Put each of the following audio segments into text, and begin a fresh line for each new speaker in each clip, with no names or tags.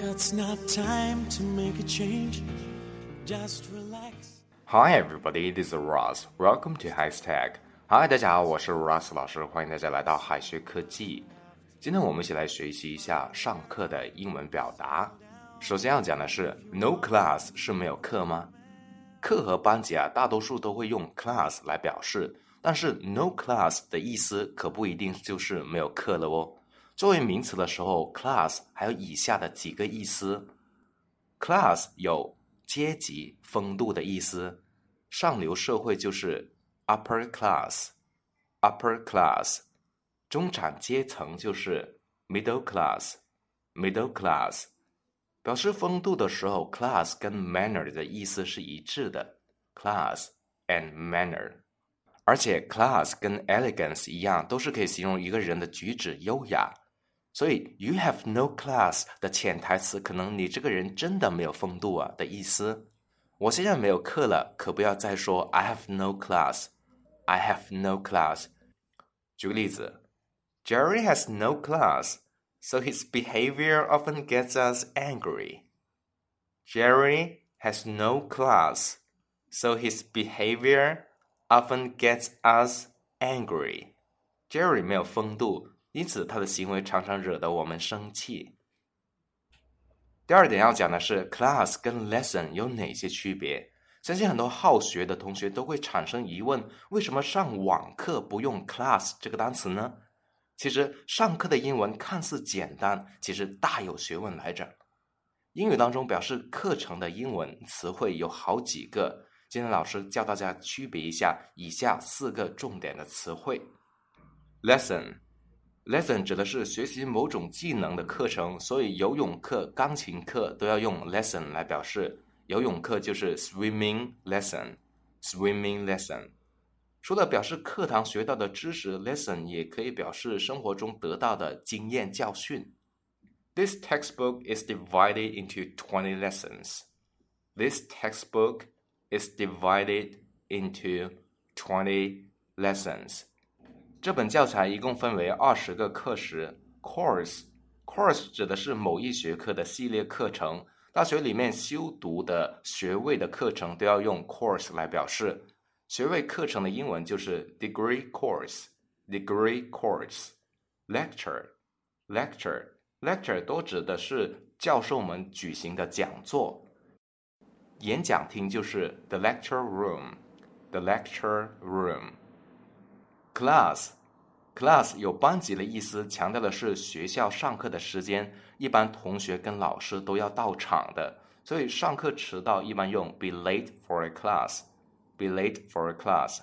It's not time to make a change. Just relax.
Hi everybody, this is Ross. Welcome to Hashtag. Hi，大家好，我是 Ross 老师，欢迎大家来到海学科技。今天我们一起来学习一下上课的英文表达。首先要讲的是，no class 是没有课吗？课和班级啊，大多数都会用 class 来表示，但是 no class 的意思可不一定就是没有课了哦。作为名词的时候，class 还有以下的几个意思：class 有阶级、风度的意思，上流社会就是 upper class，upper class；中产阶层就是 middle class，middle class。表示风度的时候，class 跟 manner 的意思是一致的，class and manner。而且 class 跟 elegance 一样，都是可以形容一个人的举止优雅。所以 you have no class 的潜台词可能你这个人真的没有风度啊的意思。我现在没有课了，可不要再说 I have no class。I have no class。举个例子，Jerry has no class, so his behavior often gets us angry. Jerry has no class, so his behavior often gets us angry. Jerry 没有风度， 因此他的行为常常惹得我们生气。第二点要讲的是，class 跟 lesson 有哪些区别？相信很多好学的同学都会产生疑问：为什么上网课不用 class 这个单词呢？其实上课的英文看似简单，其实大有学问来着。英语当中表示课程的英文词汇有好几个，今天老师教大家区别一下以下四个重点的词汇：lesson。Lesson 指的是学习某种技能的课程，所以游泳课、钢琴课都要用 lesson 来表示。游泳课就是 swimming lesson，swimming lesson。除了表示课堂学到的知识，lesson 也可以表示生活中得到的经验教训。This textbook is divided into twenty lessons. This textbook is divided into twenty lessons. 这本教材一共分为二十个课时，course，course 指的是某一学科的系列课程。大学里面修读的学位的课程都要用 course 来表示。学位课程的英文就是 degree course，degree course。lecture，lecture，lecture 都指的是教授们举行的讲座。演讲厅就是 the lecture room，the lecture room。class，class 有班级的意思，强调的是学校上课的时间，一般同学跟老师都要到场的，所以上课迟到一般用 be late for a class。be late for a class.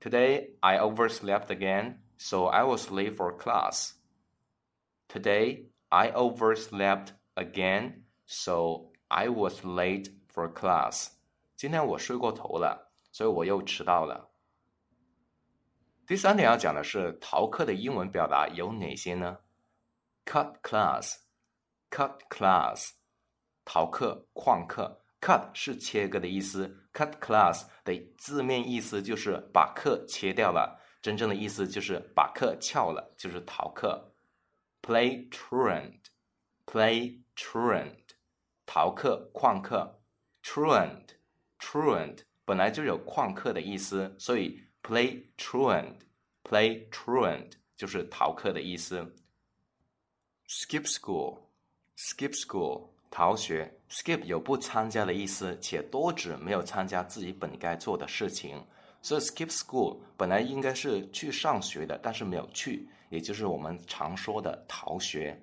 Today I overslept again, so I was late for class. Today I overslept again, so I was late for class. 今天我睡过头了，所以我又迟到了。 第三点要讲的是逃课的英文表达有哪些呢？cut class，cut class，逃课、旷课。cut 是切割的意思，cut class 的字面意思就是把课切掉了，真正的意思就是把课翘了，就是逃课。play truant，play truant，逃课、旷课。truant，truant 本来就有旷课的意思，所以。Play truant，play truant 就是逃课的意思。Skip school，skip school 逃学。Skip 有不参加的意思，且多指没有参加自己本该做的事情。所以 skip school 本来应该是去上学的，但是没有去，也就是我们常说的逃学。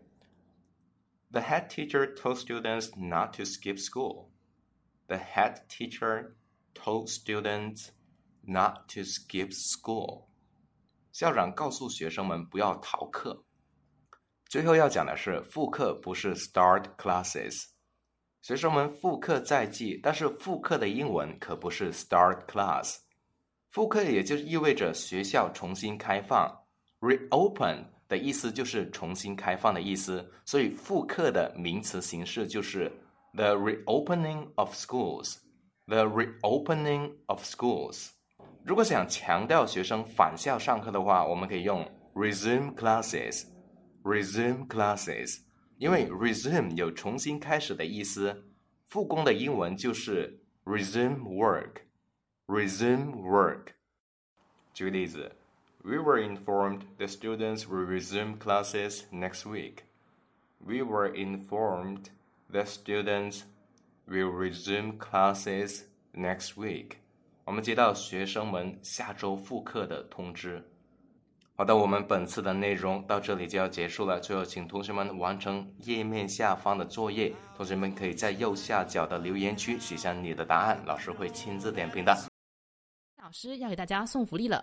The head teacher told students not to skip school. The head teacher told students Not to skip school，校长告诉学生们不要逃课。最后要讲的是复课不是 start classes，学生们复课在即，但是复课的英文可不是 start class。复课也就意味着学校重新开放，reopen 的意思就是重新开放的意思，所以复课的名词形式就是 the reopening of schools，the reopening of schools。如果想强调学生返校上课的话，我们可以用 resume classes，resume classes。因为 resume 有重新开始的意思，复工的英文就是 resume work。resume work。举个例子，We were informed the students will resume classes next week. We were informed the students will resume classes next week. 我们接到学生们下周复课的通知。好的，我们本次的内容到这里就要结束了。最后，请同学们完成页面下方的作业。同学们可以在右下角的留言区写下你的答案，老师会亲自点评的。
老师要给大家送福利了，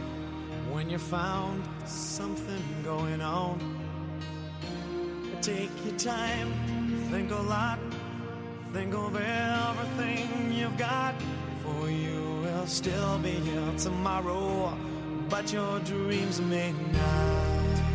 When you found something going on. Take your time, think a lot, think of everything you've got. For you will still be here tomorrow, but your dreams may not.